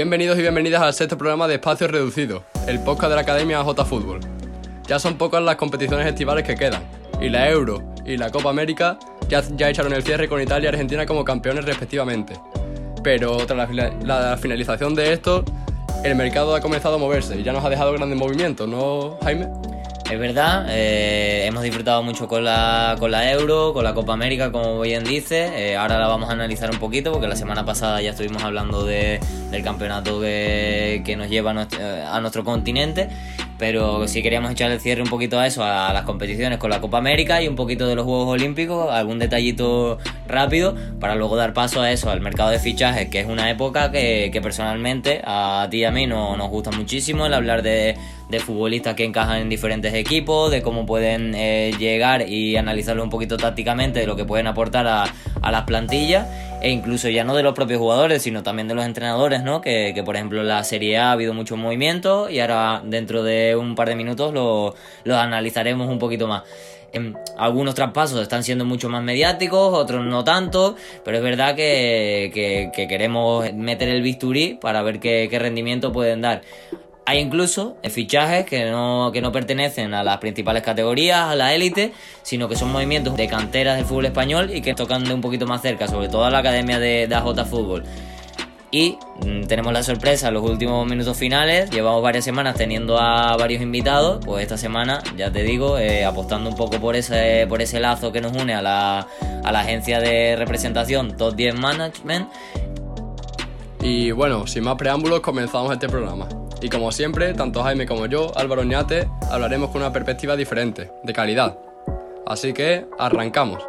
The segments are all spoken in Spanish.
Bienvenidos y bienvenidas al sexto programa de Espacio Reducido, el podcast de la Academia J Fútbol. Ya son pocas las competiciones estivales que quedan, y la Euro y la Copa América ya, ya echaron el cierre con Italia y Argentina como campeones respectivamente. Pero tras la, la finalización de esto, el mercado ha comenzado a moverse y ya nos ha dejado grandes movimientos, ¿no, Jaime? Es verdad, eh, hemos disfrutado mucho con la, con la Euro, con la Copa América, como bien dice. Eh, ahora la vamos a analizar un poquito porque la semana pasada ya estuvimos hablando de, del campeonato que, que nos lleva a nuestro, a nuestro continente pero si queríamos echar el cierre un poquito a eso, a las competiciones con la Copa América y un poquito de los Juegos Olímpicos, algún detallito rápido, para luego dar paso a eso, al mercado de fichajes, que es una época que, personalmente a ti y a mí no, nos gusta muchísimo el hablar de, futbolistas que encajan en diferentes equipos, de cómo pueden eh, llegar y analizarlo un poquito tácticamente, de lo que pueden aportar a, a las plantillas e incluso ya no de los propios jugadores, sino también de los entrenadores, ¿no? Que, que por ejemplo la Serie A ha habido mucho movimiento y ahora dentro de un par de minutos lo, lo analizaremos un poquito más. En algunos traspasos están siendo mucho más mediáticos, otros no tanto, pero es verdad que, que, que queremos meter el bisturí para ver qué, qué rendimiento pueden dar. Hay incluso fichajes que no, que no pertenecen a las principales categorías, a la élite, sino que son movimientos de canteras del fútbol español y que tocan de un poquito más cerca, sobre todo a la academia de, de AJ Fútbol. Y mm, tenemos la sorpresa en los últimos minutos finales. Llevamos varias semanas teniendo a varios invitados. Pues esta semana, ya te digo, eh, apostando un poco por ese, por ese lazo que nos une a la, a la agencia de representación Top 10 Management. Y bueno, sin más preámbulos, comenzamos este programa. Y como siempre, tanto Jaime como yo, Álvaro Ñate, hablaremos con una perspectiva diferente, de calidad. Así que, arrancamos.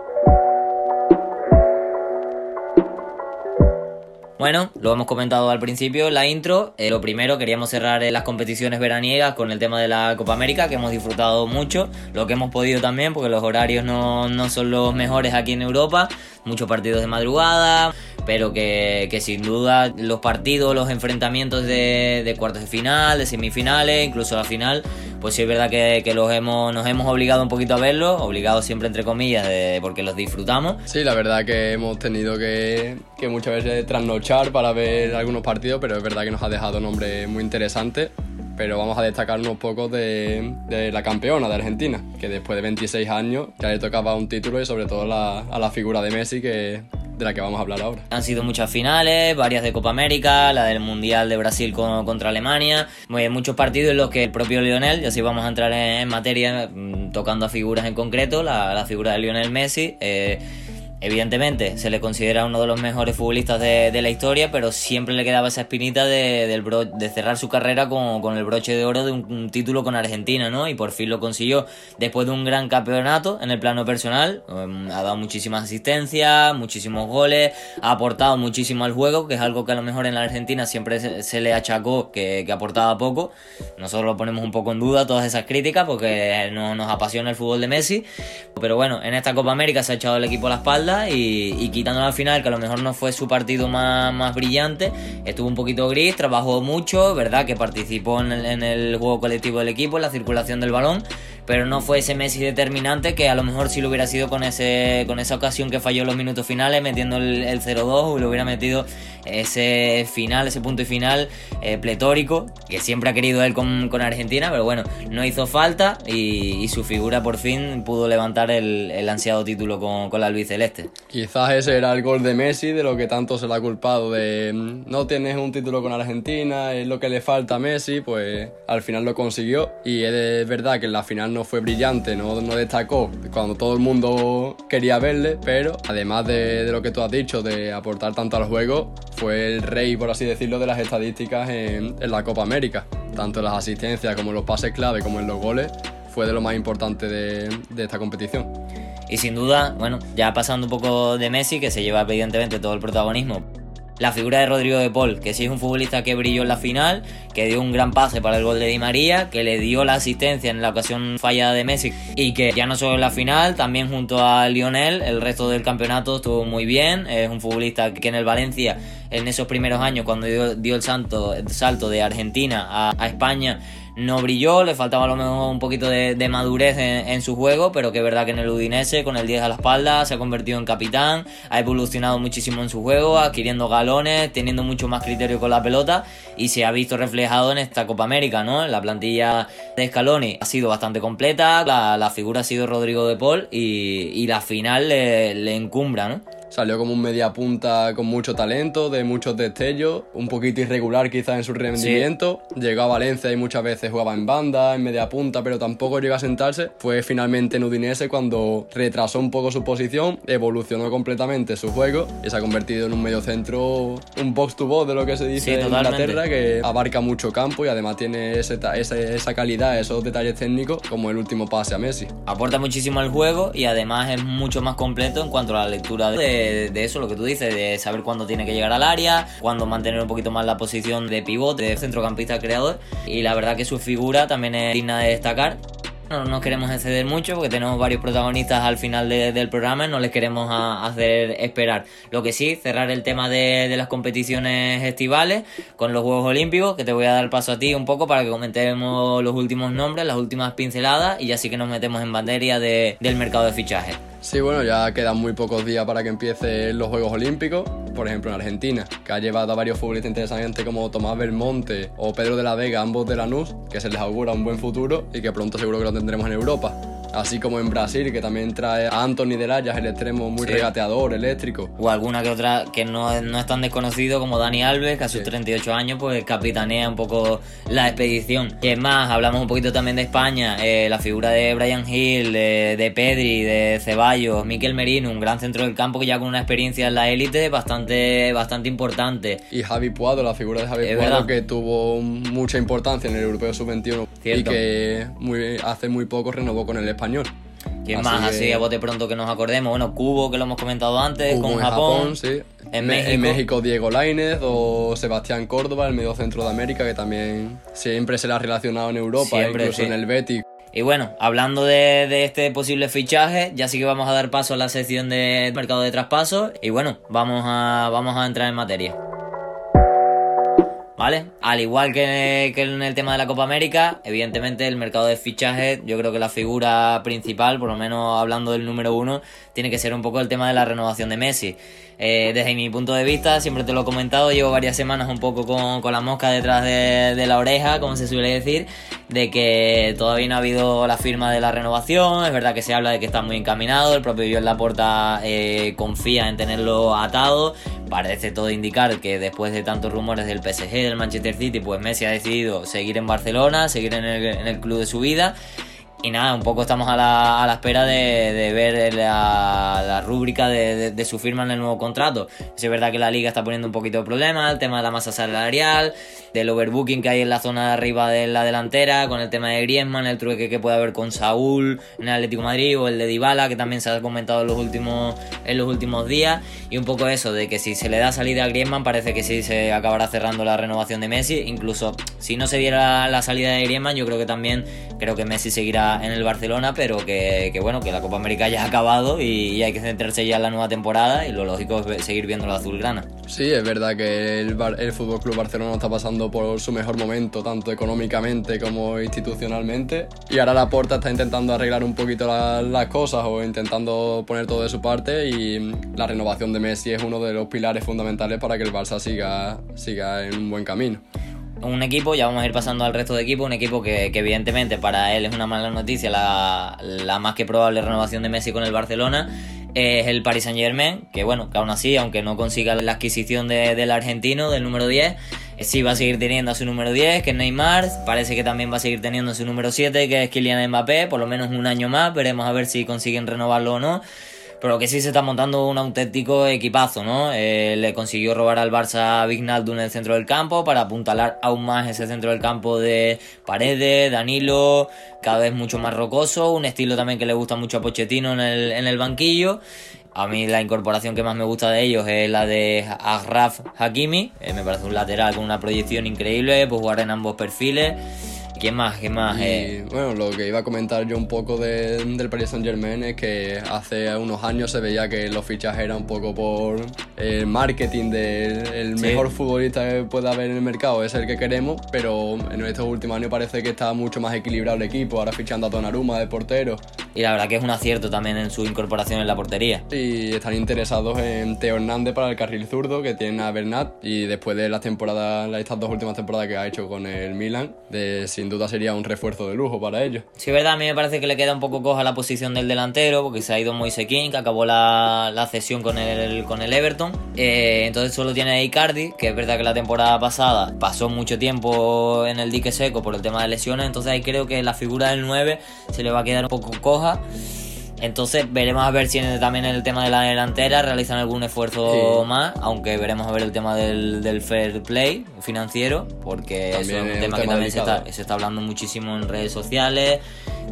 Bueno, lo hemos comentado al principio, la intro. Eh, lo primero, queríamos cerrar eh, las competiciones veraniegas con el tema de la Copa América, que hemos disfrutado mucho, lo que hemos podido también, porque los horarios no, no son los mejores aquí en Europa, muchos partidos de madrugada, pero que, que, sin duda los partidos, los enfrentamientos de, de, cuartos de final, de semifinales, incluso la final, pues sí es verdad que, que, los hemos, nos hemos obligado un poquito a verlos, obligados siempre entre comillas, de, porque los disfrutamos. Sí, la verdad que hemos tenido que, que muchas veces trasnochar para ver algunos partidos, pero es verdad que nos ha dejado nombres muy interesantes pero vamos a destacar unos pocos de, de, la campeona de Argentina, que después de 26 años ya le tocaba un título y sobre todo la, a la figura de Messi, que de la que vamos a hablar ahora. Han sido muchas finales, varias de Copa América, la del Mundial de Brasil con, contra Alemania, muchos partidos en los que el propio Lionel, ya si vamos a entrar en, en materia, mm, tocando a figuras en concreto, la, la figura de Lionel Messi, eh, Evidentemente, se le considera uno de los mejores futbolistas de, de la historia, pero siempre le quedaba esa espinita de, de cerrar su carrera con, con, el broche de oro de un, título con Argentina, ¿no? Y por fin lo consiguió después de un gran campeonato en el plano personal. Um, ha dado muchísimas asistencias, muchísimos goles, ha aportado muchísimo al juego, que es algo que a lo mejor en la Argentina siempre se, se le achacó que, que, aportaba poco. Nosotros lo ponemos un poco en duda, todas esas críticas, porque no nos apasiona el fútbol de Messi. Pero bueno, en esta Copa América se ha echado el equipo a la espalda y, y quitándolo al final, que a lo mejor no fue su partido más, más brillante, estuvo un poquito gris, trabajó mucho, ¿verdad? Que participó en el, juego colectivo del equipo, en la circulación del balón, pero no fue ese Messi determinante que a lo mejor si lo hubiera sido con ese con esa ocasión que falló en los minutos finales metiendo el, el 0-2 o lo hubiera metido ese final, ese punto y final eh, pletórico que siempre ha querido él con, con, Argentina, pero bueno, no hizo falta y, su figura por fin pudo levantar el, el ansiado título con, con la albiceleste. Quizás ese era el gol de Messi, de lo que tanto se le ha culpado, de no tienes un título con Argentina, es lo que le falta a Messi, pues al final lo consiguió y es verdad que en la final no fue brillante, no, no destacó cuando todo el mundo quería verle, pero además de, de, lo que tú has dicho, de aportar tanto al juego, fue el rey, por así decirlo, de las estadísticas en, la Copa América. Tanto en las asistencias como en los pases clave como en los goles, fue de lo más importante de esta competición. Y sin duda, bueno, ya pasando un poco de Messi, que se lleva evidentemente todo el protagonismo, la figura de Rodrigo de Paul, que sí es un futbolista que brilló en la final, que dio un gran pase para el gol de Di María, que le dio la asistencia en la ocasión fallada de Messi y que ya no solo en la final, también junto a Lionel, el resto del campeonato estuvo muy bien. Es un futbolista que en el Valencia, en esos primeros años, cuando dio, el, salto de Argentina a España, no brilló, le faltaba a lo mejor un poquito de, madurez en, su juego, pero que es verdad que en el Udinese, con el 10 a la espalda, se ha convertido en capitán, ha evolucionado muchísimo en su juego, adquiriendo galones, teniendo mucho más criterio con la pelota y se ha visto reflejado en esta Copa América, ¿no? La plantilla de Scaloni ha sido bastante completa, la, figura ha sido Rodrigo de Paul y, la final le, le encumbra, ¿no? Salió como un media punta con mucho talento, de muchos destellos, un poquito irregular quizás en su rendimiento. Llegó a Valencia y muchas veces jugaba en banda, en media punta, pero tampoco llegó a sentarse. Fue finalmente en Udinese cuando retrasó un poco su posición, evolucionó completamente su juego y se ha convertido en un medio centro, un box to box de lo que se dice en Inglaterra, que abarca mucho campo y además tiene esa, esa calidad, esos detalles técnicos como el último pase a Messi. Aporta muchísimo al juego y además es mucho más completo en cuanto a la lectura de de, eso, lo que tú dices, de saber cuándo tiene que llegar al área, cuándo mantener un poquito más la posición de pivote, de centrocampista creador. Y la verdad que su figura también es digna de destacar. No nos queremos exceder mucho porque tenemos varios protagonistas al final del programa y no les queremos hacer esperar. Lo que sí, cerrar el tema de, las competiciones estivales con los Juegos Olímpicos, que te voy a dar paso a ti un poco para que comentemos los últimos nombres, las últimas pinceladas y así que nos metemos en materia del mercado de fichajes. Sí, bueno, ya quedan muy pocos días para que empiecen los Juegos Olímpicos. Por ejemplo, en Argentina, que ha llevado a varios futbolistas interesantes como Tomás Belmonte o Pedro de la Vega, ambos de Lanús, que se les augura un buen futuro y que pronto seguro que lo tendremos en Europa así como en Brasil, que también trae a Anthony de Layas, el extremo muy regateador, eléctrico. O alguna que otra que no, no es tan desconocido como Dani Alves, que a sus 38 años pues capitanea un poco la expedición. Y es más, hablamos un poquito también de España, eh, la figura de Brian Hill, de, Pedri, de Ceballos, Miquel Merino, un gran centro del campo que ya con una experiencia en la élite bastante, bastante importante. Y Javi Puado, la figura de Javi Puado que tuvo mucha importancia en el Europeo Sub-21 y que muy, hace muy poco renovó con el español. ¿Quién más? Así a bote pronto que nos acordemos. Bueno, Cubo, que lo hemos comentado antes, con Japón. sí. En, México. Diego Lainez o Sebastián Córdoba, el medio centro de América, que también siempre se le ha relacionado en Europa, incluso en el Betis. Y bueno, hablando de, de, este posible fichaje, ya sí que vamos a dar paso a la sección de mercado de traspasos. Y bueno, vamos a, vamos a entrar en materia. ¿Vale? Al igual que, en el tema de la Copa América, evidentemente el mercado de fichajes, yo creo que la figura principal, por lo menos hablando del número uno, tiene que ser un poco el tema de la renovación de Messi. Eh, desde mi punto de vista, siempre te lo he comentado, llevo varias semanas un poco con, la mosca detrás de, la oreja, como se suele decir, de que todavía no ha habido la firma de la renovación, es verdad que se habla de que está muy encaminado, el propio Joel Laporta eh, confía en tenerlo atado, parece todo indicar que después de tantos rumores del PSG, del Manchester City, pues Messi ha decidido seguir en Barcelona, seguir en el, en el club de su vida y nada, un poco estamos a la, a la espera de, ver la, la rúbrica de, su firma en el nuevo contrato. Es verdad que la liga está poniendo un poquito de problema, el tema de la masa salarial, del overbooking que hay en la zona de arriba de la delantera, con el tema de Griezmann, el truque que puede haber con Saúl en el Atlético Madrid o el de Dybala, que también se ha comentado en los últimos, en los últimos días. Y un poco eso, de que si se le da salida a Griezmann, parece que sí se acabará cerrando la renovación de Messi. Incluso si no se diera la salida de Griezmann, yo creo que también creo que Messi seguirá en el Barcelona, pero que, bueno, que la Copa América ya ha acabado y, hay que centrarse ya en la nueva temporada y lo lógico es seguir viendo la azulgrana. Sí, es verdad que el, el Fútbol Club Barcelona está pasando por su mejor momento, tanto económicamente como institucionalmente, y ahora la Porta está intentando arreglar un poquito las cosas o intentando poner todo de su parte y la renovación de Messi es uno de los pilares fundamentales para que el Barça siga, siga en un buen camino un equipo, ya vamos a ir pasando al resto de equipos, un equipo que, evidentemente para él es una mala noticia, la, más que probable renovación de Messi con el Barcelona, es el Paris Saint Germain, que bueno, que aún así, aunque no consiga la adquisición del argentino, del número 10, eh, sí va a seguir teniendo a su número 10, que es Neymar, parece que también va a seguir teniendo a su número 7, que es Kylian Mbappé, por lo menos un año más, veremos a ver si consiguen renovarlo o no pero que sí se está montando un auténtico equipazo, ¿no? Eh, le consiguió robar al Barça a Vignaldo en el centro del campo para apuntalar aún más ese centro del campo de Paredes, Danilo, cada vez mucho más rocoso, un estilo también que le gusta mucho a Pochettino en el, en el banquillo. A mí la incorporación que más me gusta de ellos es la de Agraf Hakimi, eh, me parece un lateral con una proyección increíble, pues jugar en ambos perfiles. ¿Quién más? ¿Quién más? Eh? Bueno, lo que iba a comentar yo un poco del Paris Saint Germain es que hace unos años se veía que los fichajes eran un poco por el marketing del mejor futbolista que pueda haber en el mercado es el que queremos, pero en estos últimos años parece que está mucho más equilibrado el equipo, ahora fichando a Donnarumma de portero. Y la verdad que es un acierto también en su incorporación en la portería. Y están interesados en Teo Hernández para el carril zurdo, que tiene a Bernat, y después de las temporadas, estas dos últimas temporadas que ha hecho con el Milan, de, sin duda sería un refuerzo de lujo para ellos. Sí, verdad, a mí me parece que le queda un poco coja la posición del delantero, porque se ha ido Moise King, que acabó la, la cesión con el, con el Everton. Eh, entonces solo tiene a Icardi, que es verdad que la temporada pasada pasó mucho tiempo en el dique seco por el tema de lesiones, entonces ahí creo que la figura del 9 se le va a quedar un poco coja. Entonces veremos a ver si también en el tema de la delantera realizan algún esfuerzo más, aunque veremos a ver el tema del, fair play financiero, porque es un tema, que también se está, se está, hablando muchísimo en redes sociales,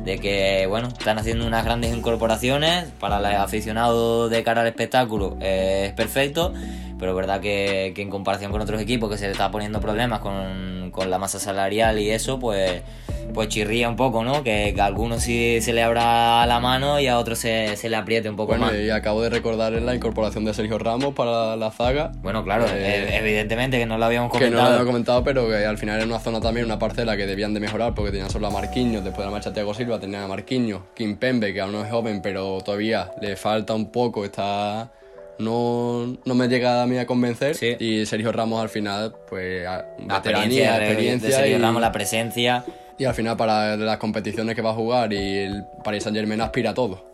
de que bueno, están haciendo unas grandes incorporaciones para los aficionados de cara al espectáculo, es perfecto, pero es verdad que, en comparación con otros equipos que se está poniendo problemas con, con la masa salarial y eso, pues pues chirría un poco, ¿no? Que, a algunos sí se le abra la mano y a otros se, le apriete un poco bueno, más. Y acabo de recordar la incorporación de Sergio Ramos para la zaga. Bueno, claro, eh, evidentemente que no lo habíamos comentado. Que no lo habíamos comentado, pero que al final era una zona también, una parcela que debían de mejorar porque tenían solo a Marquinhos, después de la marcha Thiago Silva tenían a Marquinhos, Kim Pembe, que aún no es joven, pero todavía le falta un poco, está no, no me llega a mí a convencer. Y Sergio Ramos al final, pues, la experiencia, experiencia Sergio Ramos, la presencia. Y al final para las competiciones que va a jugar y el Paris Saint Germain aspira a todo.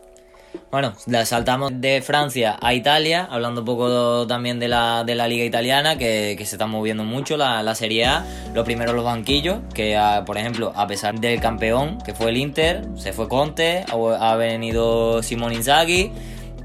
Bueno, saltamos de Francia a Italia, hablando un poco también de la, de la liga italiana, que, que, se está moviendo mucho, la, la, Serie A. Lo primero los banquillos, que por ejemplo, a pesar del campeón, que fue el Inter, se fue Conte, ha, venido Simón Inzaghi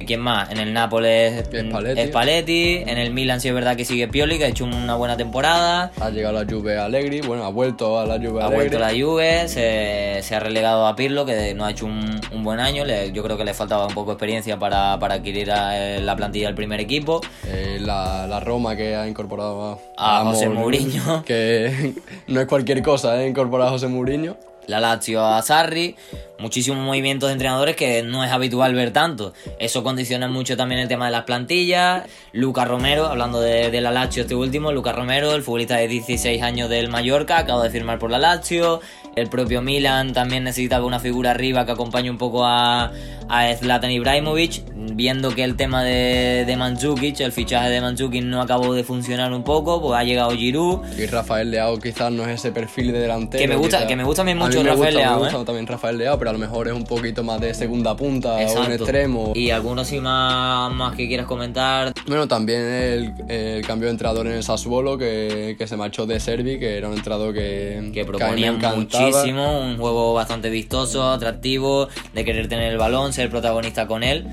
¿Quién más? En el Nápoles es Paletti. En el Milan sí es verdad que sigue Pioli, que ha hecho una buena temporada. Ha llegado la Juve Allegri, bueno, ha vuelto a la Juve Ha vuelto la Juve, se, ha relegado a Pirlo, que no ha hecho un, buen año. yo creo que le faltaba un poco de experiencia para, adquirir la plantilla del primer equipo. Eh, la, Roma que ha incorporado a, José Mourinho. Que no es cualquier cosa, ¿eh? Incorporar a José Mourinho. La Lazio a Sarri muchísimos movimientos de entrenadores que no es habitual ver tanto. Eso condiciona mucho también el tema de las plantillas. Lucas Romero, hablando de, la Lazio este último, Lucas Romero, el futbolista de 16 años del Mallorca, acaba de firmar por la Lazio. El propio Milan también necesitaba una figura arriba que acompañe un poco a, a Zlatan Ibrahimovic, viendo que el tema de, de Mandzukic, el fichaje de Mandzukic no acabó de funcionar un poco, pues ha llegado Giroud. Y Rafael Leao quizás no es ese perfil de delantero. Que me gusta, que me gusta mucho Rafael Leao. Me gusta ¿eh? también Rafael Leao, pero a lo mejor es un poquito más de segunda punta o un extremo. ¿Y algunos sí más, más que quieras comentar? Bueno, también el, cambio de entrenador en el Sassuolo que, que, se marchó de Servi, que era un entrenador que, que proponía muchísimo, un juego bastante vistoso, atractivo, de querer tener el balón, ser protagonista con él.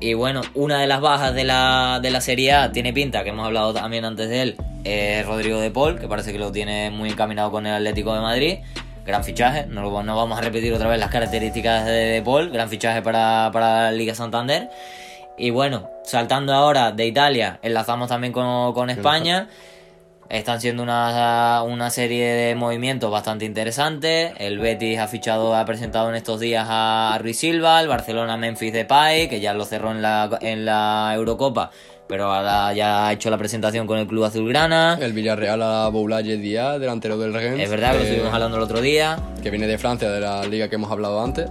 Y bueno, una de las bajas de la, de la Serie A tiene pinta, que hemos hablado también antes de él, es Rodrigo de Paul, que parece que lo tiene muy encaminado con el Atlético de Madrid gran fichaje. No, no, vamos a repetir otra vez las características de, de Paul, gran fichaje para, para la Liga Santander. Y bueno, saltando ahora de Italia, enlazamos también con, con España. Están siendo una, una, serie de movimientos bastante interesantes. El Betis ha fichado, ha presentado en estos días a Ruiz Silva, el Barcelona Memphis Depay, que ya lo cerró en la, en la Eurocopa pero ahora ya ha hecho la presentación con el club azulgrana. El Villarreal a Boulaye Díaz, delantero del Rennes. Es verdad, que lo estuvimos hablando el otro día. Que viene de Francia, de la liga que hemos hablado antes.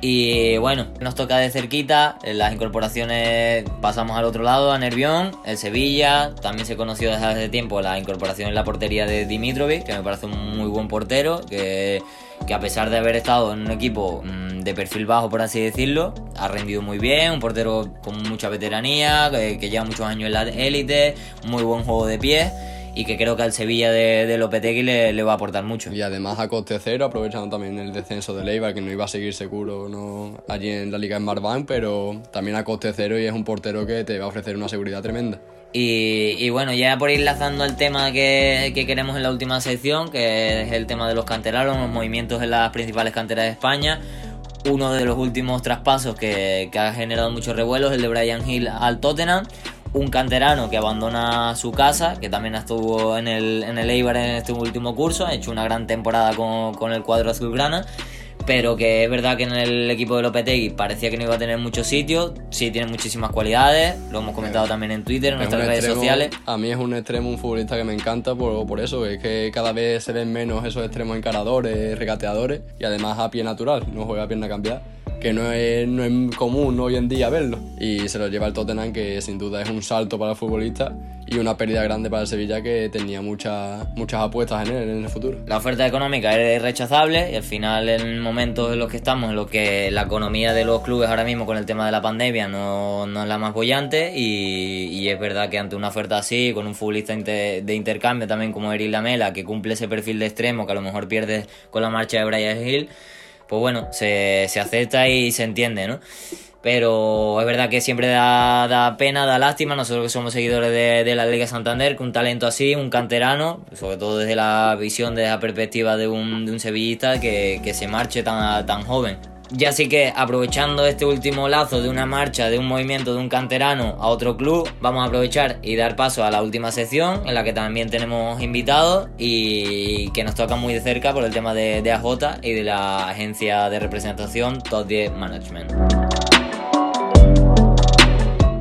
Y bueno, nos toca de cerquita, en las incorporaciones pasamos al otro lado, a Nervión, el Sevilla, también se conoció desde hace tiempo la incorporación en la portería de Dimitrovic, que me parece un muy buen portero, que, que a pesar de haber estado en un equipo mm, de perfil bajo, por así decirlo, ha rendido muy bien, un portero con mucha veteranía, que, que lleva muchos años en la élite, muy buen juego de pie y que creo que al Sevilla de, de Lopetegui le, le, va a aportar mucho. Y además a coste cero, aprovechando también el descenso de Leiva, que no iba a seguir seguro no allí en la Liga en Marván, pero también a coste cero y es un portero que te va a ofrecer una seguridad tremenda. Y, y bueno, ya por ir lanzando el tema que, que, queremos en la última sección, que es el tema de los canteranos, los movimientos en las principales canteras de España. Uno de los últimos traspasos que, que ha generado muchos revuelos, el de Brian Hill al Tottenham. Un canterano que abandona su casa, que también estuvo en el, en el Eibar en este último curso, ha hecho una gran temporada con, con el cuadro azulgrana, pero que es verdad que en el equipo de Lopetegui parecía que no iba a tener muchos sitios. Sí, tiene muchísimas cualidades, lo hemos comentado también en Twitter, en nuestras redes sociales. A mí es un extremo, un futbolista que me encanta por, por eso, es que cada vez se ven menos esos extremos encaradores, regateadores y además a pie natural, no juega a pierna cambiada que no es, no es común hoy en día verlo. Y se lo lleva el Tottenham, que sin duda es un salto para el futbolista y una pérdida grande para el Sevilla que tenía muchas muchas apuestas en él en el futuro. La oferta económica es rechazable y al final en momentos en los que estamos, en los que la economía de los clubes ahora mismo con el tema de la pandemia no, no es la más bollante y, y, es verdad que ante una oferta así, con un futbolista de intercambio también como Eric Lamela, que cumple ese perfil de extremo que a lo mejor pierde con la marcha de Brian Hill, pues bueno, se, se acepta y se entiende, ¿no? pero es verdad que siempre da, da, pena, da lástima, nosotros que somos seguidores de, la Liga Santander, que un talento así, un canterano, sobre todo desde la visión, desde la perspectiva de un, de un sevillista, que, que, se marche tan, tan joven. Ya así que aprovechando este último lazo de una marcha, de un movimiento de un canterano a otro club, vamos a aprovechar y dar paso a la última sección en la que también tenemos invitados y que nos toca muy de cerca por el tema de, de AJ y de la agencia de representación Top 10 Management.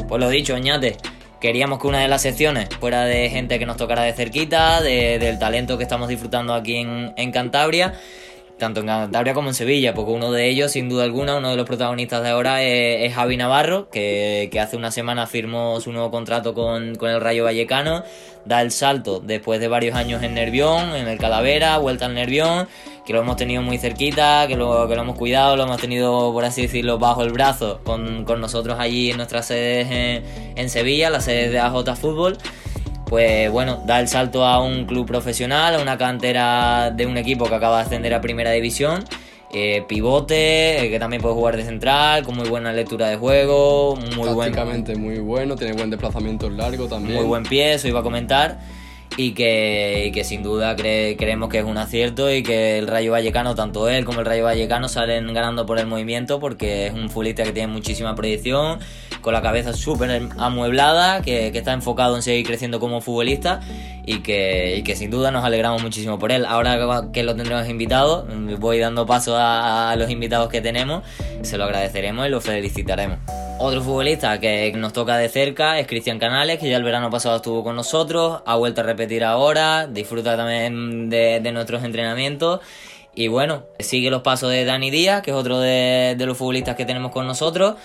Pues lo dicho, ñate. Queríamos que una de las secciones fuera de gente que nos tocara de cerquita, de, del talento que estamos disfrutando aquí en Cantabria tanto en Cantabria como en Sevilla, porque uno de ellos, sin duda alguna, uno de los protagonistas de ahora es, Javi Navarro, que, que, hace una semana firmó su nuevo contrato con, con, el Rayo Vallecano, da el salto después de varios años en Nervión, en el Calavera, vuelta al Nervión, que lo hemos tenido muy cerquita, que lo, que lo hemos cuidado, lo hemos tenido, por así decirlo, bajo el brazo con, con nosotros allí en nuestras sedes en, en Sevilla, la sede de AJ Fútbol pues bueno, da el salto a un club profesional, a una cantera de un equipo que acaba de ascender a primera división. Eh, pivote, eh, que también puede jugar de central, con muy buena lectura de juego, muy buen... muy bueno, tiene buen desplazamiento largo también. Muy buen pie, eso iba a comentar y que, que sin duda creemos que es un acierto y que el Rayo Vallecano, tanto él como el Rayo Vallecano, salen ganando por el movimiento porque es un futbolista que tiene muchísima proyección, con la cabeza súper amueblada, que, está enfocado en seguir creciendo como futbolista y que, y que, sin duda nos alegramos muchísimo por él. Ahora que lo tendremos invitado, voy dando paso a los invitados que tenemos, se lo agradeceremos y lo felicitaremos. Otro futbolista que nos toca de cerca es Cristian Canales, que ya el verano pasado estuvo con nosotros, ha vuelto a repetir ahora, disfruta también de, nuestros entrenamientos. Y bueno, sigue los pasos de Dani Díaz, que es otro de, los futbolistas que tenemos con nosotros,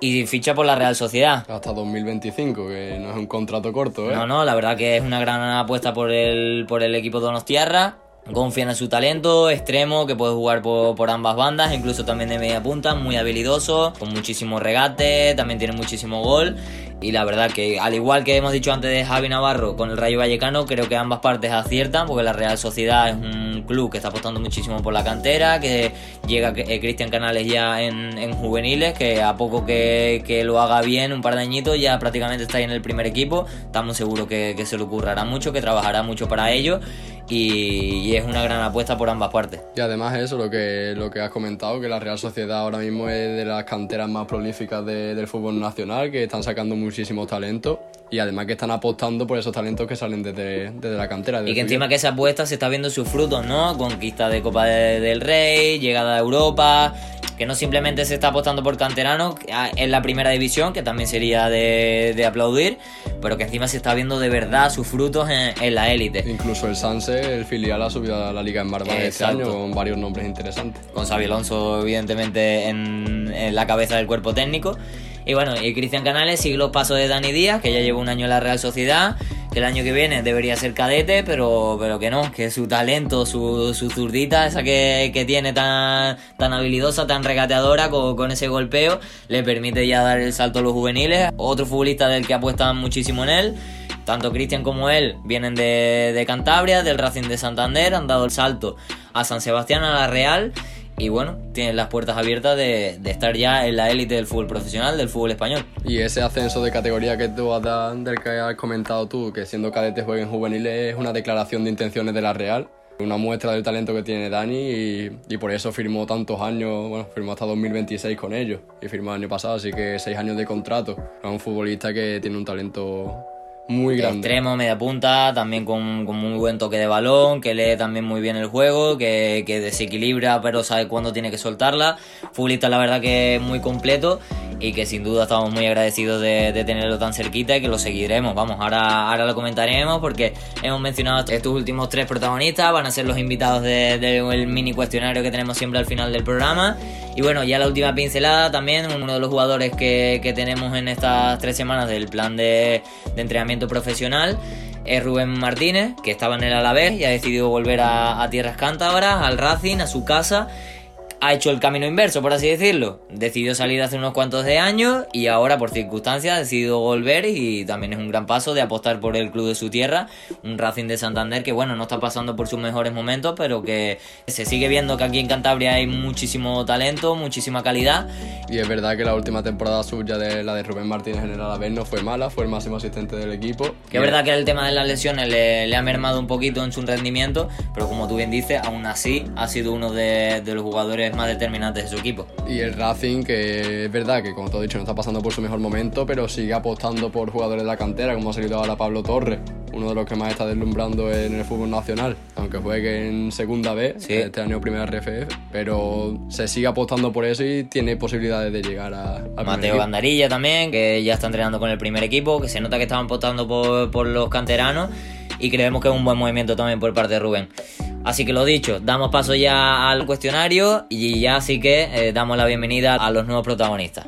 y ficha por la Real Sociedad. Hasta 2025, que no es un contrato corto, ¿eh? No, no, la verdad que es una gran apuesta por el, por el equipo Donostiarra confían en su talento, extremo, que puede jugar por, ambas bandas, incluso también de media punta, muy habilidoso, con muchísimo regate, también tiene muchísimo gol. Y la verdad que, al igual que hemos dicho antes de Javi Navarro con el Rayo Vallecano, creo que ambas partes aciertan, porque la Real Sociedad es un club que está apostando muchísimo por la cantera, que llega eh, Cristian Canales ya en, juveniles, que a poco que, que, lo haga bien, un par de añitos, ya prácticamente está ahí en el primer equipo. Estamos seguros que, que se le ocurrirá mucho, que trabajará mucho para ello y, es una gran apuesta por ambas partes. Y además eso, lo que, lo que has comentado, que la Real Sociedad ahora mismo es de las canteras más prolíficas del fútbol nacional, que están sacando muchísimos talentos y además que están apostando por esos talentos que salen desde, desde la cantera. y que encima que esa apuesta se está viendo sus frutos, ¿no? Conquista de Copa del Rey, llegada a Europa, que no simplemente se está apostando por canteranos en la primera división, que también sería de, aplaudir, pero que encima se está viendo de verdad sus frutos en, la élite. Incluso el Sanse, el filial, ha subido a la Liga en Barbara este año con varios nombres interesantes. Con Xavi Alonso, evidentemente, en, en la cabeza del cuerpo técnico. Y bueno, y Cristian Canales sigue los pasos de Dani Díaz, que ya lleva un año en la Real Sociedad, que el año que viene debería ser cadete, pero, pero que no, que su talento, su, su zurdita, esa que, que, tiene tan, tan habilidosa, tan regateadora con, con, ese golpeo, le permite ya dar el salto a los juveniles. Otro futbolista del que apuestan muchísimo en él. Tanto Cristian como él vienen de, de Cantabria, del Racing de Santander, han dado el salto a San Sebastián, a la Real y bueno, tienen las puertas abiertas de, estar ya en la élite del fútbol profesional, del fútbol español. Y ese ascenso de categoría que tú has dado, del que has comentado tú, que siendo cadete jueguen juveniles, es una declaración de intenciones de la Real. Una muestra del talento que tiene Dani y, por eso firmó tantos años, bueno, firmó hasta 2026 con ellos y firmó el año pasado, así que seis años de contrato. Es un futbolista que tiene un talento muy grande. Extremo, media punta, también con, con, muy buen toque de balón, que lee también muy bien el juego, que, que desequilibra, pero sabe cuándo tiene que soltarla. Futbolista, la verdad, que muy completo y que sin duda estamos muy agradecidos de, tenerlo tan cerquita y que lo seguiremos. Vamos, ahora, ahora lo comentaremos porque hemos mencionado estos últimos tres protagonistas, van a ser los invitados del de, mini cuestionario que tenemos siempre al final del programa. Y bueno, ya la última pincelada también, uno de los jugadores que, tenemos en estas tres semanas del plan de, de entrenamiento profesional es Rubén Martínez, que estaba en el Alavés y ha decidido volver a, a Tierras Cántabras, al Racing, a su casa ha hecho el camino inverso, por así decirlo. Decidió salir hace unos cuantos de años y ahora por circunstancias ha decidido volver y también es un gran paso de apostar por el club de su tierra, un Racing de Santander que bueno, no está pasando por sus mejores momentos, pero que se sigue viendo que aquí en Cantabria hay muchísimo talento, muchísima calidad. Y es verdad que la última temporada suya de la de Rubén Martínez en el Alavés no fue mala, fue el máximo asistente del equipo. Que es verdad que el tema de las lesiones le, le, ha mermado un poquito en su rendimiento, pero como tú bien dices, aún así ha sido uno de, de los jugadores más determinantes de su equipo. Y el Racing, que es verdad que, como te he dicho, no está pasando por su mejor momento, pero sigue apostando por jugadores de la cantera, como ha salido ahora Pablo Torres, uno de los que más está deslumbrando en el fútbol nacional, aunque juegue en segunda B, sí. este año primera RFF, pero se sigue apostando por eso y tiene posibilidades de llegar a. Al Mateo Bandarilla también, que ya está entrenando con el primer equipo, que se nota que estaban apostando por, por los canteranos y creemos que es un buen movimiento también por parte de Rubén. Así que lo dicho, damos paso ya al cuestionario y ya así que eh, damos la bienvenida a los nuevos protagonistas.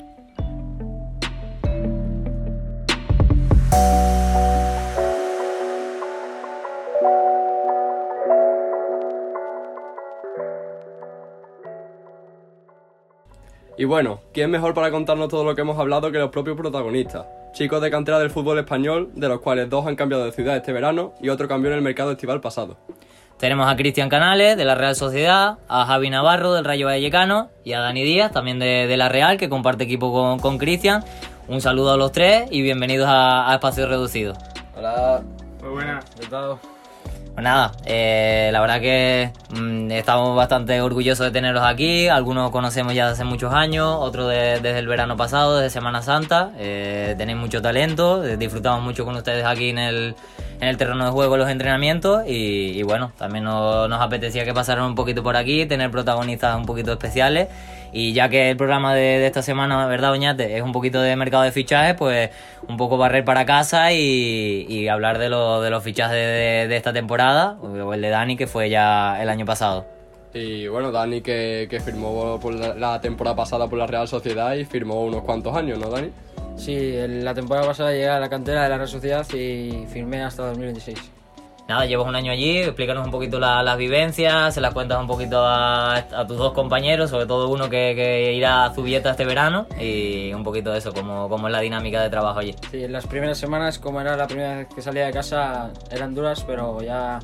Y bueno, ¿quién mejor para contarnos todo lo que hemos hablado que los propios protagonistas? Chicos de cantera del fútbol español, de los cuales dos han cambiado de ciudad este verano y otro cambió en el mercado estival pasado. Tenemos a Cristian Canales, de la Real Sociedad, a Javi Navarro, del Rayo Vallecano, y a Dani Díaz, también de, de la Real, que comparte equipo con, con Cristian. Un saludo a los tres y bienvenidos a, a Espacio Reducido. Hola. Muy buenas, encantado. Pues nada, eh, la verdad que mmm, estamos bastante orgullosos de tenerlos aquí. Algunos conocemos ya hace muchos años, otros de, desde el verano pasado, desde Semana Santa. Eh, tenéis mucho talento, disfrutamos mucho con ustedes aquí en el, en el terreno de juego, los entrenamientos. Y, bueno, también nos, apetecía que pasaran un poquito por aquí, tener protagonistas un poquito especiales. Y ya que el programa de, esta semana, ¿verdad, Oñate? Es un poquito de mercado de fichajes, pues un poco barrer para casa y, hablar de, lo, de los fichajes de, de esta temporada, o el de Dani, que fue ya el año pasado. Y bueno, Dani que, que firmó por la, la, temporada pasada por la Real Sociedad y firmó unos cuantos años, ¿no, Dani? Sí, la temporada pasada llegué a la cantera de la Real Sociedad y firmé hasta 2026. Nada, llevas un año allí, explícanos un poquito la, las vivencias, se las cuentas un poquito a, a, tus dos compañeros, sobre todo uno que, que, irá a Zubieta este verano y un poquito de eso, cómo, cómo es la dinámica de trabajo allí. Sí, en las primeras semanas, como era la primera vez que salía de casa, eran duras, pero ya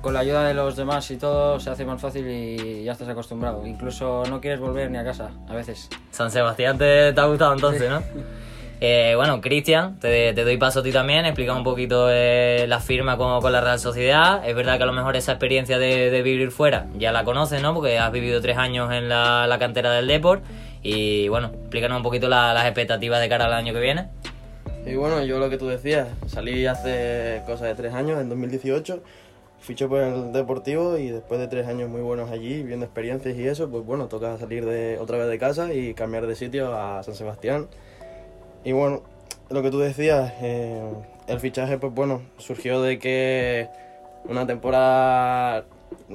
con la ayuda de los demás y todo se hace más fácil y ya estás acostumbrado. Incluso no quieres volver ni a casa, a veces. San Sebastián te, te ha gustado entonces, sí. ¿no? Eh, bueno, Cristian, te, te, doy paso a ti también, explica un poquito eh, la firma con, con, la Real Sociedad. Es verdad que a lo mejor esa experiencia de, de vivir fuera ya la conoces, ¿no? Porque has vivido tres años en la, la cantera del Deport. Y bueno, explícanos un poquito la, las expectativas de cara al año que viene. Y bueno, yo lo que tú decías, salí hace cosa de tres años, en 2018, fiché por el Deportivo y después de tres años muy buenos allí, viendo experiencias y eso, pues bueno, toca salir de otra vez de casa y cambiar de sitio a San Sebastián. Y bueno, lo que tú decías, eh, el fichaje, pues bueno, surgió de que una temporada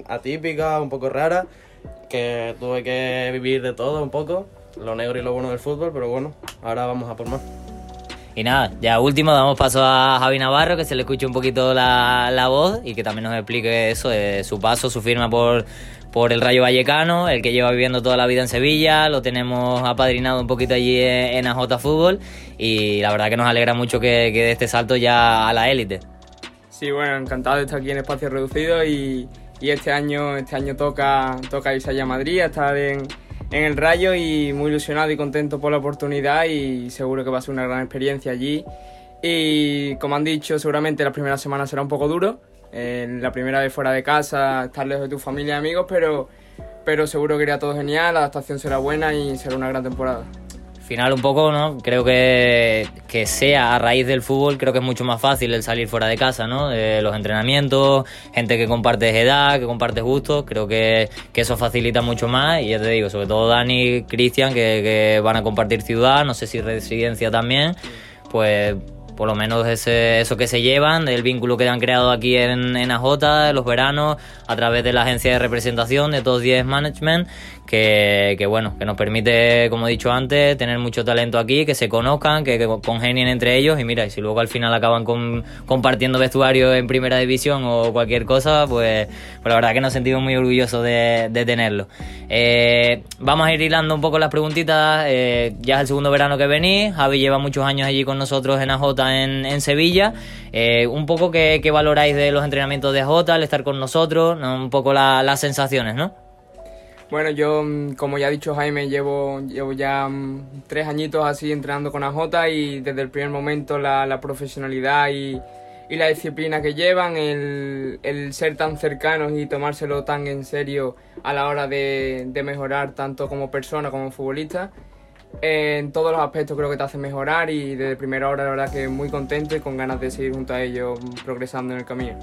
atípica, un poco rara, que tuve que vivir de todo un poco, lo negro y lo bueno del fútbol, pero bueno, ahora vamos a por más. Y nada, ya último damos paso a Javi Navarro, que se le escuche un poquito la, la voz y que también nos explique eso, de su paso, su firma por, por el Rayo Vallecano, el que lleva viviendo toda la vida en Sevilla, lo tenemos apadrinado un poquito allí en AJ Fútbol y la verdad que nos alegra mucho que, que de este salto ya a la élite. Sí, bueno, encantado de estar aquí en espacio reducido y, y este año este año toca, toca irse allá a Madrid, a estar en, en el Rayo y muy ilusionado y contento por la oportunidad y seguro que va a ser una gran experiencia allí. Y como han dicho, seguramente las primeras semanas será un poco duro, la primera vez fuera de casa, estar lejos de tu familia y amigos, pero, pero seguro que irá todo genial, la adaptación será buena y será una gran temporada. Final un poco, ¿no? Creo que, que sea a raíz del fútbol, creo que es mucho más fácil el salir fuera de casa, ¿no? De los entrenamientos, gente que comparte edad, que comparte gustos, creo que, que eso facilita mucho más y ya te digo, sobre todo Dani, Cristian, que, que van a compartir ciudad, no sé si residencia también, pues por lo menos ese, eso que se llevan, del vínculo que han creado aquí en, en AJ, los veranos, a través de la agencia de representación de todos 10 Management, que, que, bueno, que nos permite, como he dicho antes, tener mucho talento aquí, que se conozcan, que, que congenien entre ellos y mira, y si luego al final acaban con, compartiendo vestuario en primera división o cualquier cosa, pues, pues la verdad que nos sentimos muy orgullosos de, tenerlo. Eh, vamos a ir hilando un poco las preguntitas, eh, ya es el segundo verano que venís, Javi lleva muchos años allí con nosotros en AJ en, en Sevilla, eh, un poco que, valoráis de los entrenamientos de AJ, al estar con nosotros, ¿no? un poco la, las sensaciones, ¿no? Bueno, yo, mm, como ya ha dicho Jaime, llevo, llevo ya mm, tres añitos así entrenando con AJ y desde el primer momento la, la profesionalidad y, y, la disciplina que llevan, el, el, ser tan cercanos y tomárselo tan en serio a la hora de, de mejorar tanto como persona como futbolista. En todos los aspectos creo que te hace mejorar y desde primera hora la verdad que muy contento y con ganas de seguir junto a ellos progresando en el camino.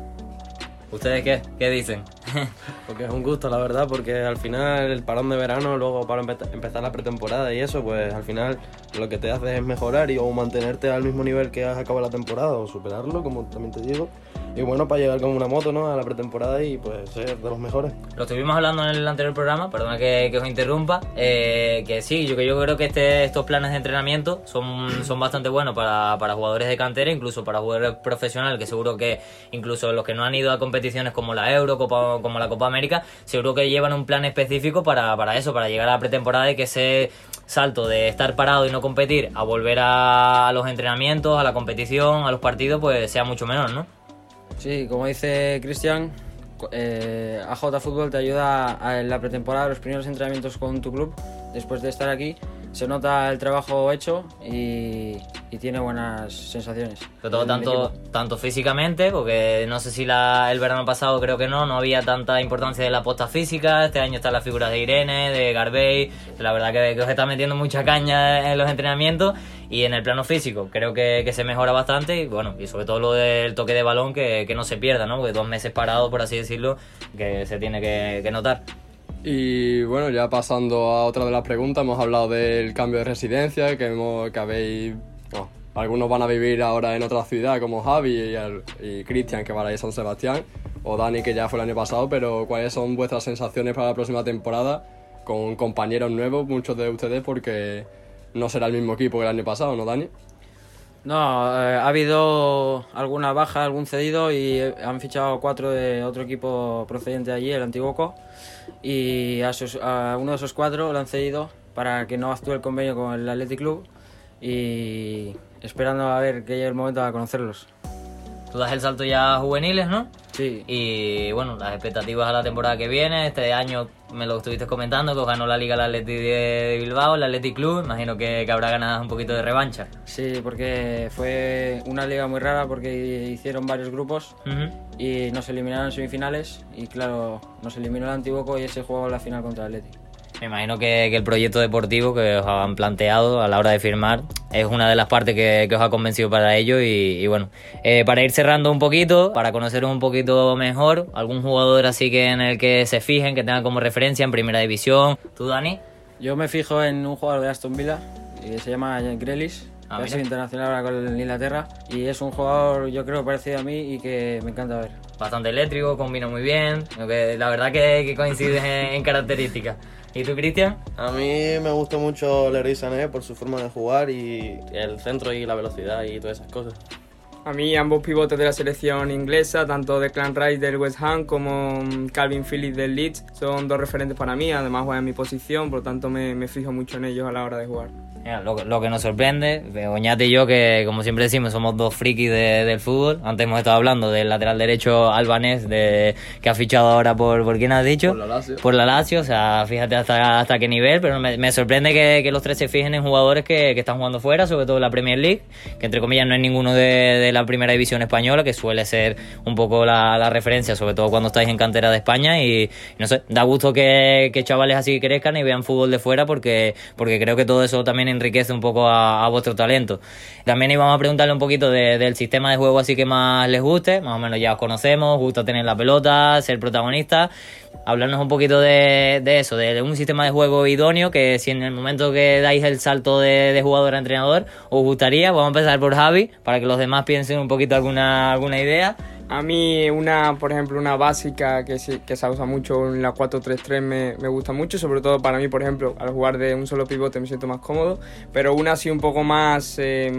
¿Ustedes qué? ¿Qué dicen? porque es un gusto, la verdad, porque al final el parón de verano, luego para empezar la pretemporada y eso, pues al final lo que te hace es mejorar y o mantenerte al mismo nivel que has acabado la temporada o superarlo, como también te digo. Y bueno, para llegar como una moto, ¿no? A la pretemporada y pues ser de los mejores. Lo estuvimos hablando en el anterior programa, perdona que, que os interrumpa, eh, que sí, yo, que yo creo que este, estos planes de entrenamiento son, son bastante buenos para, para jugadores de cantera, incluso para jugadores profesionales, que seguro que incluso los que no han ido a competiciones como la Euro, Copa, como la Copa América, seguro que llevan un plan específico para, para eso, para llegar a la pretemporada y que ese salto de estar parado y no competir a volver a los entrenamientos, a la competición, a los partidos, pues sea mucho menor, ¿no? Sí, como dice Cristian, eh, AJ Fútbol te ayuda en la pretemporada, los primeros entrenamientos con tu club, después de estar aquí, se nota el trabajo hecho y, y tiene buenas sensaciones. Sobre todo tanto, tanto físicamente, porque no sé si la, el verano pasado creo que no, no había tanta importancia de la posta física, este año están las figuras de Irene, de Garbey, que la verdad que, que os está metiendo mucha caña en los entrenamientos y en el plano físico creo que, que, se mejora bastante y bueno, y sobre todo lo del toque de balón que, que no se pierda, ¿no? Porque dos meses parado, por así decirlo, que se tiene que, que notar. Y bueno, ya pasando a otra de las preguntas, hemos hablado del cambio de residencia, que, hemos, que habéis... Oh, algunos van a vivir ahora en otra ciudad, como Javi y, y Cristian, que van a ir a San Sebastián, o Dani, que ya fue el año pasado, pero ¿cuáles son vuestras sensaciones para la próxima temporada con compañeros nuevos, muchos de ustedes, porque no será el mismo equipo que el año pasado, ¿no, Dani? No, eh, ha habido alguna baja, algún cedido y han fichado cuatro de otro equipo procedente de allí, el Antiguoco, y a, a, uno de esos cuatro lo han cedido para que no actúe el convenio con el Athletic Club y esperando a ver que llegue el momento de conocerlos. Tú das el salto ya a juveniles, ¿no? Sí. Y bueno, las expectativas a la temporada que viene, este año me lo estuviste comentando, que os ganó la Liga el Athletic de Bilbao, el Athletic Club, imagino que, que habrá ganas un poquito de revancha. Sí, porque fue una liga muy rara porque hicieron varios grupos uh -huh. y nos eliminaron en semifinales y claro, nos eliminó el Antiguoco y ese jugó la final contra el Athletic. Me imagino que, que, el proyecto deportivo que os han planteado a la hora de firmar es una de las partes que, que os ha convencido para ello y, y bueno, eh, para ir cerrando un poquito, para conocer un poquito mejor, algún jugador así que en el que se fijen, que tenga como referencia en primera división. ¿Tú, Dani? Yo me fijo en un jugador de Aston Villa, que se llama Grealish, ah, que es internacional ahora con Inglaterra y es un jugador yo creo parecido a mí y que me encanta ver. Bastante eléctrico, combina muy bien, la verdad que, que coincide en, en características. ¿Y tú, Cristian? A mí me gusta mucho Leroy Sané por su forma de jugar y el centro y la velocidad y todas esas cosas. A mí ambos pivotes de la selección inglesa, tanto de Clan Rice del West Ham como Calvin Phillips del Leeds, son dos referentes para mí, además juegan en mi posición, por lo tanto me, me fijo mucho en ellos a la hora de jugar. Lo, lo, que nos sorprende, Oñate y yo, que como siempre decimos, somos dos frikis de, del fútbol. Antes hemos estado hablando del lateral derecho albanés de, que ha fichado ahora por, ¿por quién has dicho? Por la Lazio. Por la Lazio, o sea, fíjate hasta, hasta qué nivel, pero me, me sorprende que, que, los tres se fijen en jugadores que, que, están jugando fuera, sobre todo la Premier League, que entre comillas no es ninguno de, de la primera división española, que suele ser un poco la, la, referencia, sobre todo cuando estáis en cantera de España. Y no sé, da gusto que, que chavales así crezcan y vean fútbol de fuera, porque, porque creo que todo eso también enriquece un poco a, vuestro talento. También íbamos a preguntarle un poquito de- del sistema de juego así que más les guste, más o menos ya os conocemos, os gusta tener la pelota, ser protagonista. Hablarnos un poquito de, eso, de un sistema de juego idóneo que si en el momento que dais el salto de, de jugador a entrenador os gustaría, vamos a empezar por Javi para que los demás piensen un poquito alguna, alguna idea. A mí una, por ejemplo, una básica que, sí- que se usa mucho en la 4-3-3 me, me gusta mucho, sobre todo para mí, por ejemplo, al jugar de un solo pivote me siento más cómodo, pero una así un poco más, eh,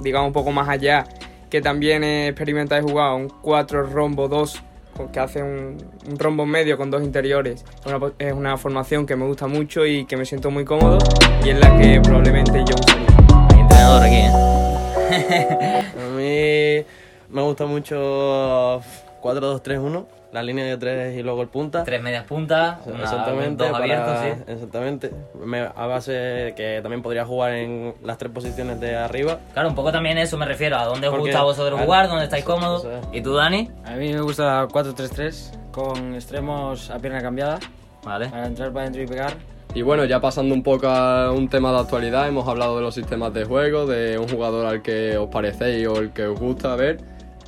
digamos, un poco más allá, que también he experimentado y jugado, un 4 rombo 2 con- que hace un, un rombo medio con dos interiores. Una es una formación que me gusta mucho y que me siento muy cómodo y es la que probablemente yo usaría. Hay entrenador aquí, ¿eh? A mí me gusta mucho 4-2-3-1, la línea de tres y luego el punta. Tres medias puntas, Exactamente, dos para- abiertos, sí. exactamente. Me- a base que también podría jugar en las tres posiciones de arriba. Claro, un poco también eso me refiero, a dónde os Porque- gusta a vosotros claro, jugar, dónde estáis cómodos. eso es. ¿Y tú, Dani? A mí me gusta la 4-3-3 con extremos a pierna cambiada Vale. para entrar para adentro y pegar. Y bueno, ya pasando un poco a un tema de actualidad, hemos hablado de los sistemas de juego, de un jugador al que os parecéis o el que os gusta ver.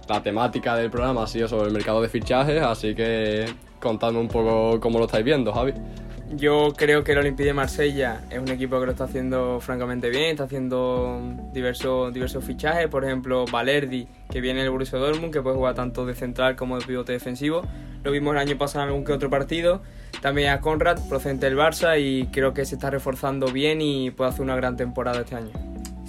La temática del programa ha sido sobre el mercado de fichajes, así que contadme un poco cómo lo estáis viendo, Javi. Yo creo que el Olympique de Marsella es un equipo que lo está haciendo francamente bien, está haciendo diversos, fichajes, por ejemplo Valerdi, que viene del Borussia Dortmund, que puede jugar tanto de central como de pivote defensivo. Lo vimos el año pasado en algún que otro partido. También a Conrad, procedente del Barça, y creo que se está reforzando bien y puede hacer una gran temporada este año.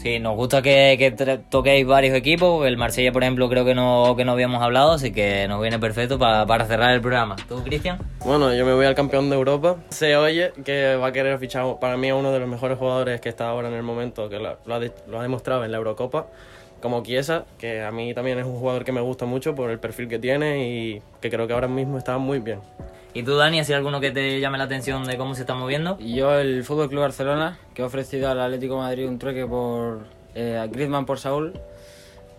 Sí, nos gusta que, toquéis varios equipos, el Marsella, por ejemplo, creo que no, que no habíamos hablado, así que nos viene perfecto pa- para cerrar el programa. ¿Tú, Cristian? Bueno, yo me voy al campeón de Europa. Se oye que va a querer fichar para mí a uno de los mejores jugadores que está ahora en el momento, que lo ha demostrado en la Eurocopa, como Chiesa, que a mí también es un jugador que me gusta mucho por el perfil que tiene y que creo que ahora mismo está muy bien. ¿Y tú, Dani, hay alguno que te llame la atención de cómo se está moviendo? Yo el Fútbol Club Barcelona, que ha ofrecido al Atlético Madrid un trueque por eh, a Griezmann por Saúl,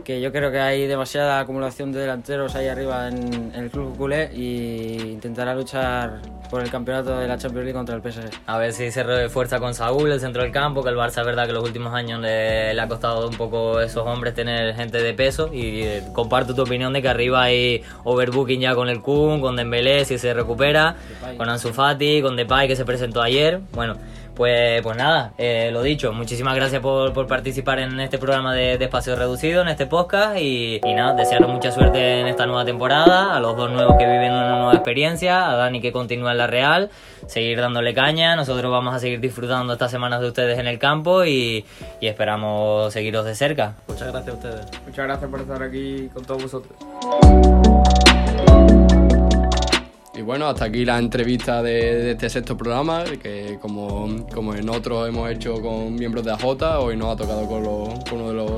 que yo creo que hay demasiada acumulación de delanteros ahí arriba en, en el club culé y intentará luchar por el campeonato de la Champions League contra el PSG. A ver si se refuerza con Saúl, el centro del campo, que el Barça es verdad que los últimos años le, le ha costado un poco a esos hombres tener gente de peso y eh, comparto tu opinión de que arriba hay overbooking ya con el Kun, con Dembélé si se recupera, Depay. con Ansu Fati, con Depay que se presentó ayer. Bueno, pues, pues nada, eh, lo dicho, muchísimas gracias por, por participar en este programa de, de Espacio Reducido, en este podcast y, y nada, desearos mucha suerte en esta nueva temporada, a los dos nuevos que viven una nueva experiencia, a Dani que continúa en la Real, seguir dándole caña, nosotros vamos a seguir disfrutando estas semanas de ustedes en el campo y, y esperamos seguiros de cerca. Muchas gracias a ustedes. Muchas gracias por estar aquí con todos vosotros. Y bueno, hasta aquí la entrevista de, este sexto programa, que como, como en otros hemos hecho con miembros de AJ, hoy nos ha tocado con, los- con uno de los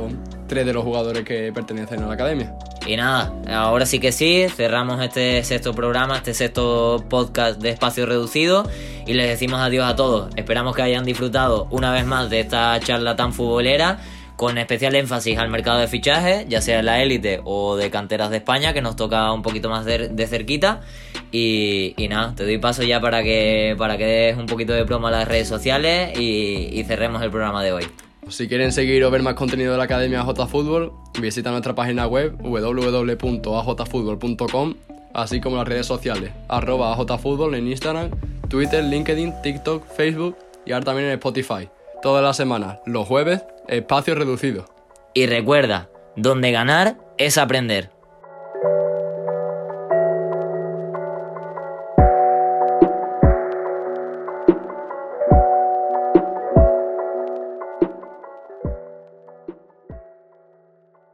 tres de los jugadores que pertenecen a la academia. Y nada, ahora sí que sí, cerramos este sexto programa, este sexto podcast de espacio reducido y les decimos adiós a todos. Esperamos que hayan disfrutado una vez más de esta charla tan futbolera con especial énfasis al mercado de fichajes, ya sea en la élite o de canteras de España, que nos toca un poquito más de, de cerquita. Y, nada, te doy paso ya para que, para que des un poquito de promo a las redes sociales y, cerremos el programa de hoy. Si quieren seguir o ver más contenido de la Academia AJ Fútbol, visita nuestra página web www.ajfutbol.com, así como las redes sociales, arroba AJFútbol en Instagram, Twitter, LinkedIn, TikTok, Facebook y ahora también en Spotify. Todas las semanas, los jueves, espacio reducido. Y recuerda, donde ganar es aprender.